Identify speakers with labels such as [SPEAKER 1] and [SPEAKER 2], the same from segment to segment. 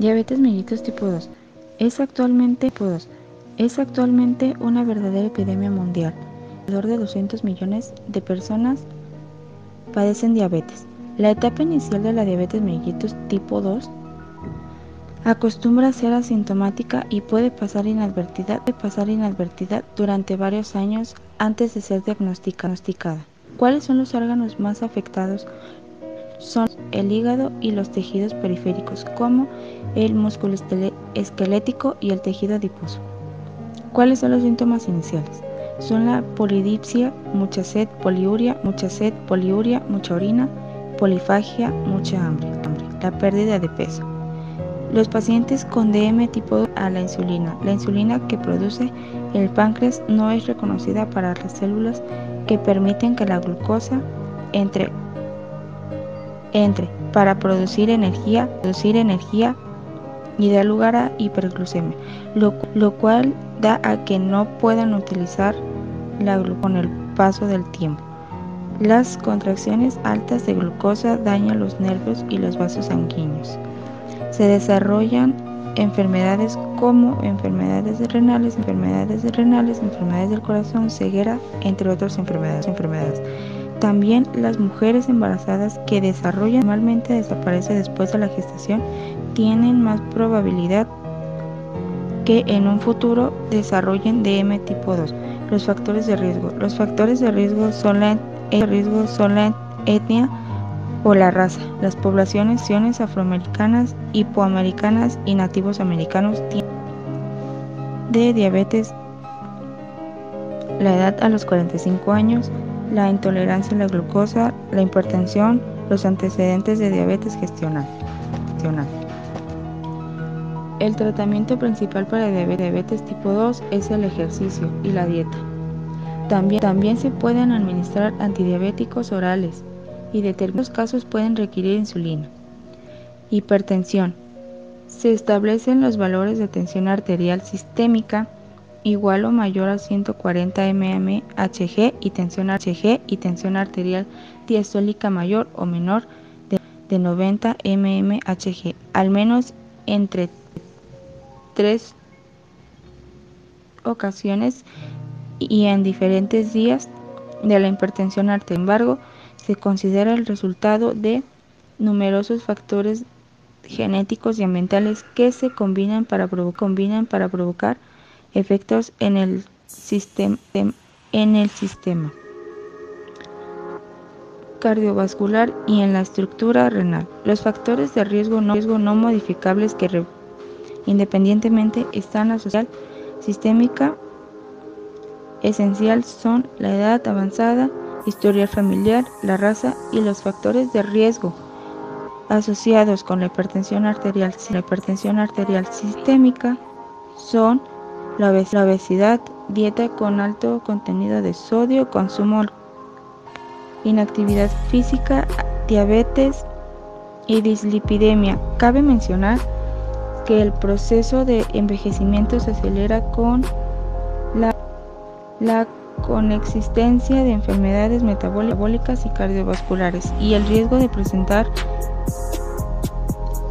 [SPEAKER 1] Diabetes mellitus tipo 2 es actualmente, tipo 2, es actualmente una verdadera epidemia mundial. Alrededor de 200 millones de personas padecen diabetes. La etapa inicial de la diabetes mellitus tipo 2 acostumbra a ser asintomática y puede pasar inadvertida, puede pasar inadvertida durante varios años antes de ser diagnosticada. ¿Cuáles son los órganos más afectados? Son el hígado y los tejidos periféricos, como el músculo esquelético y el tejido adiposo. ¿Cuáles son los síntomas iniciales? Son la polidipsia, mucha sed, poliuria, mucha sed, poliuria, mucha orina, polifagia, mucha hambre, la pérdida de peso. Los pacientes con DM tipo a la insulina. La insulina que produce el páncreas no es reconocida para las células que permiten que la glucosa entre, entre para producir energía, producir energía y da lugar a hiperglucemia, lo, lo cual da a que no puedan utilizar la glucosa con el paso del tiempo. Las contracciones altas de glucosa dañan los nervios y los vasos sanguíneos. Se desarrollan enfermedades como enfermedades renales, enfermedades renales, enfermedades del corazón, ceguera, entre otras enfermedades. enfermedades. También las mujeres embarazadas que desarrollan normalmente desaparece después de la gestación tienen más probabilidad que en un futuro desarrollen DM tipo 2. Los factores de riesgo. Los factores de riesgo son la, riesgo son la etnia, o la raza. Las poblaciones afroamericanas, hipoamericanas y nativos americanos tienen de diabetes, la edad a los 45 años, la intolerancia a la glucosa, la hipertensión, los antecedentes de diabetes gestional. El tratamiento principal para diabetes tipo 2 es el ejercicio y la dieta. También, también se pueden administrar antidiabéticos orales, y determinados casos pueden requerir insulina. Hipertensión. Se establecen los valores de tensión arterial sistémica igual o mayor a 140 mmHg y tensión HG y tensión arterial diastólica mayor o menor de, 90 mmHg, al menos entre tres ocasiones y en diferentes días de la hipertensión arterial. Embargo, se considera el resultado de numerosos factores genéticos y ambientales que se combinan para, combinan para provocar efectos en el, sistema, en el sistema cardiovascular y en la estructura renal. Los factores de riesgo no, riesgo no modificables que independientemente están asociados sistémica esencial son la edad avanzada, historia familiar, la raza y los factores de riesgo asociados con la hipertensión arterial, la hipertensión arterial sistémica son la obesidad, dieta con alto contenido de sodio, consumo, inactividad física, diabetes y dislipidemia. Cabe mencionar que el proceso de envejecimiento se acelera con la, la con existencia de enfermedades metabólicas y cardiovasculares y el riesgo de presentar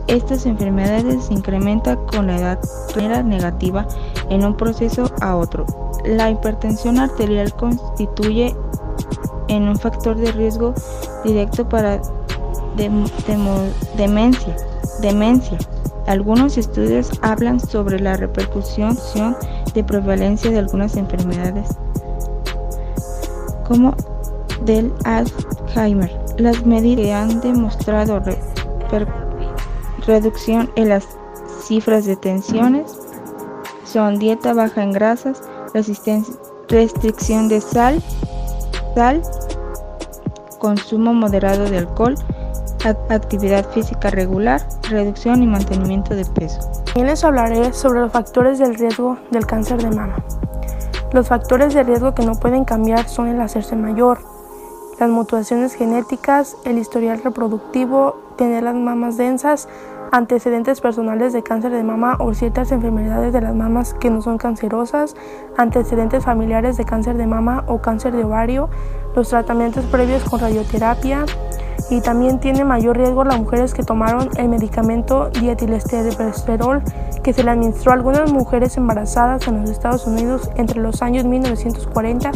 [SPEAKER 1] estas enfermedades se incrementa con la edad negativa en un proceso a otro. La hipertensión arterial constituye en un factor de riesgo directo para demencia. Algunos estudios hablan sobre la repercusión de prevalencia de algunas enfermedades como del Alzheimer. Las medidas que han demostrado reducción en las cifras de tensiones son dieta baja en grasas, restricción de sal, sal, consumo moderado de alcohol, actividad física regular, reducción y mantenimiento de peso.
[SPEAKER 2] También les hablaré sobre los factores del riesgo del cáncer de mama. Los factores de riesgo que no pueden cambiar son el hacerse mayor, las mutaciones genéticas, el historial reproductivo, tener las mamas densas, antecedentes personales de cáncer de mama o ciertas enfermedades de las mamas que no son cancerosas, antecedentes familiares de cáncer de mama o cáncer de ovario, los tratamientos previos con radioterapia, y también tiene mayor riesgo las mujeres que tomaron el medicamento dietilesterosterol que se le administró a algunas mujeres embarazadas en los Estados Unidos entre los años 1940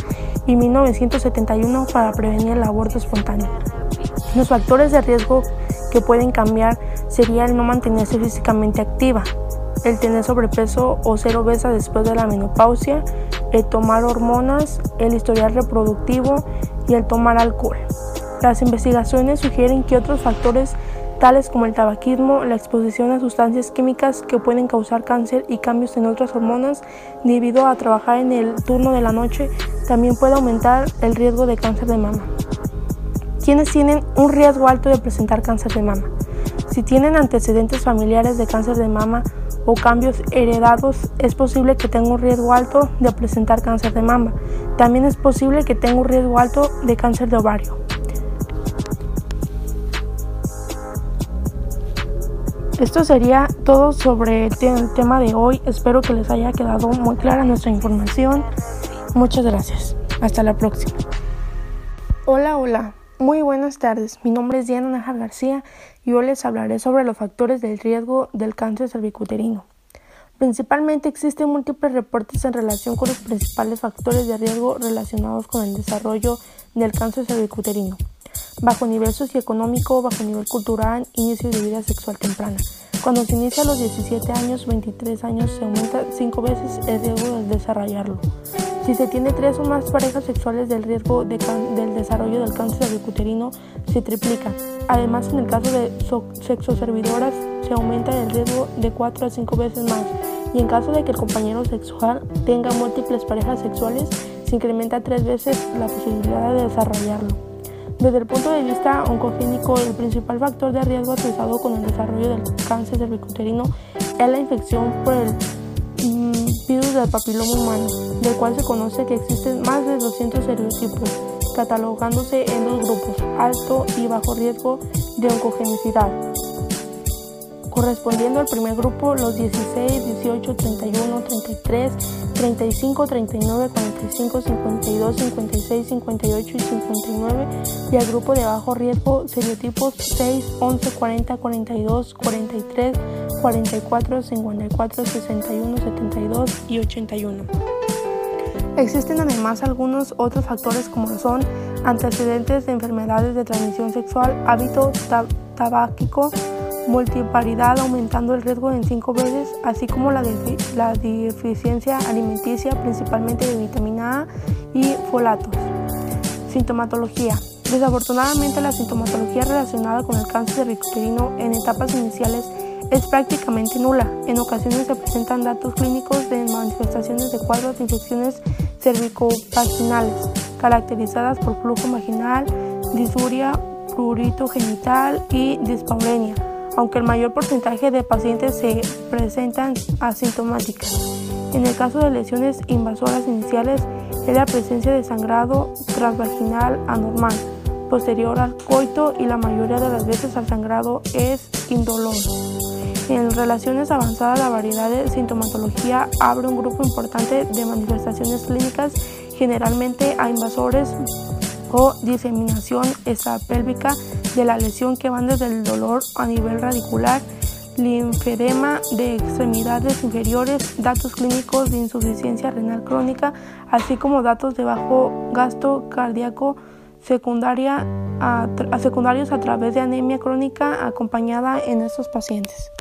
[SPEAKER 2] y 1971 para prevenir el aborto espontáneo. Los factores de riesgo que pueden cambiar sería el no mantenerse físicamente activa, el tener sobrepeso o ser obesa después de la menopausia, el tomar hormonas, el historial reproductivo y el tomar alcohol. Las investigaciones sugieren que otros factores tales como el tabaquismo, la exposición a sustancias químicas que pueden causar cáncer y cambios en otras hormonas debido a trabajar en el turno de la noche, también puede aumentar el riesgo de cáncer de mama. ¿Quiénes tienen un riesgo alto de presentar cáncer de mama? Si tienen antecedentes familiares de cáncer de mama o cambios heredados, es posible que tenga un riesgo alto de presentar cáncer de mama. También es posible que tenga un riesgo alto de cáncer de ovario. Esto sería todo sobre el tema de hoy. Espero que les haya quedado muy clara nuestra información. Muchas gracias. Hasta la próxima. Hola, hola. Muy buenas tardes. Mi nombre es Diana Najar García y hoy les hablaré sobre los factores del riesgo del cáncer cervicuterino. Principalmente existen múltiples reportes en relación con los principales factores de riesgo relacionados con el desarrollo del cáncer cervicuterino bajo nivel socioeconómico, bajo nivel cultural, inicio de vida sexual temprana. Cuando se inicia a los 17 años, 23 años, se aumenta 5 veces el riesgo de desarrollarlo. Si se tiene 3 o más parejas sexuales, del riesgo del desarrollo del cáncer cervicuterino se triplica. Además, en el caso de sexoservidoras, se aumenta el riesgo de 4 a 5 veces más. Y en caso de que el compañero sexual tenga múltiples parejas sexuales, se incrementa 3 veces la posibilidad de desarrollarlo. Desde el punto de vista oncogénico, el principal factor de riesgo asociado con el desarrollo del cáncer cervicuterino es la infección por el virus del papiloma humano, del cual se conoce que existen más de 200 serotipos, catalogándose en dos grupos, alto y bajo riesgo de oncogenicidad correspondiendo al primer grupo los 16, 18, 31, 33, 35, 39, 45, 52, 56, 58 y 59 y al grupo de bajo riesgo seriotipos 6, 11, 40, 42, 43, 44, 54, 61, 72 y 81. Existen además algunos otros factores como son antecedentes de enfermedades de transmisión sexual, hábito tabáquico, multiparidad aumentando el riesgo en cinco veces, así como la, la deficiencia alimenticia, principalmente de vitamina A y folatos. Sintomatología. Desafortunadamente, la sintomatología relacionada con el cáncer cervicuterino en etapas iniciales es prácticamente nula. En ocasiones se presentan datos clínicos de manifestaciones de cuadros de infecciones cervicovaginales, caracterizadas por flujo vaginal, disuria, prurito genital y dispaurenia aunque el mayor porcentaje de pacientes se presentan asintomáticas. En el caso de lesiones invasoras iniciales es la presencia de sangrado transvaginal anormal, posterior al coito y la mayoría de las veces al sangrado es indoloro. En relaciones avanzadas la variedad de sintomatología abre un grupo importante de manifestaciones clínicas generalmente a invasores o diseminación extrapélvica de la lesión que van desde el dolor a nivel radicular, linfedema de extremidades inferiores, datos clínicos de insuficiencia renal crónica, así como datos de bajo gasto cardíaco secundaria secundarios a través de anemia crónica acompañada en estos pacientes.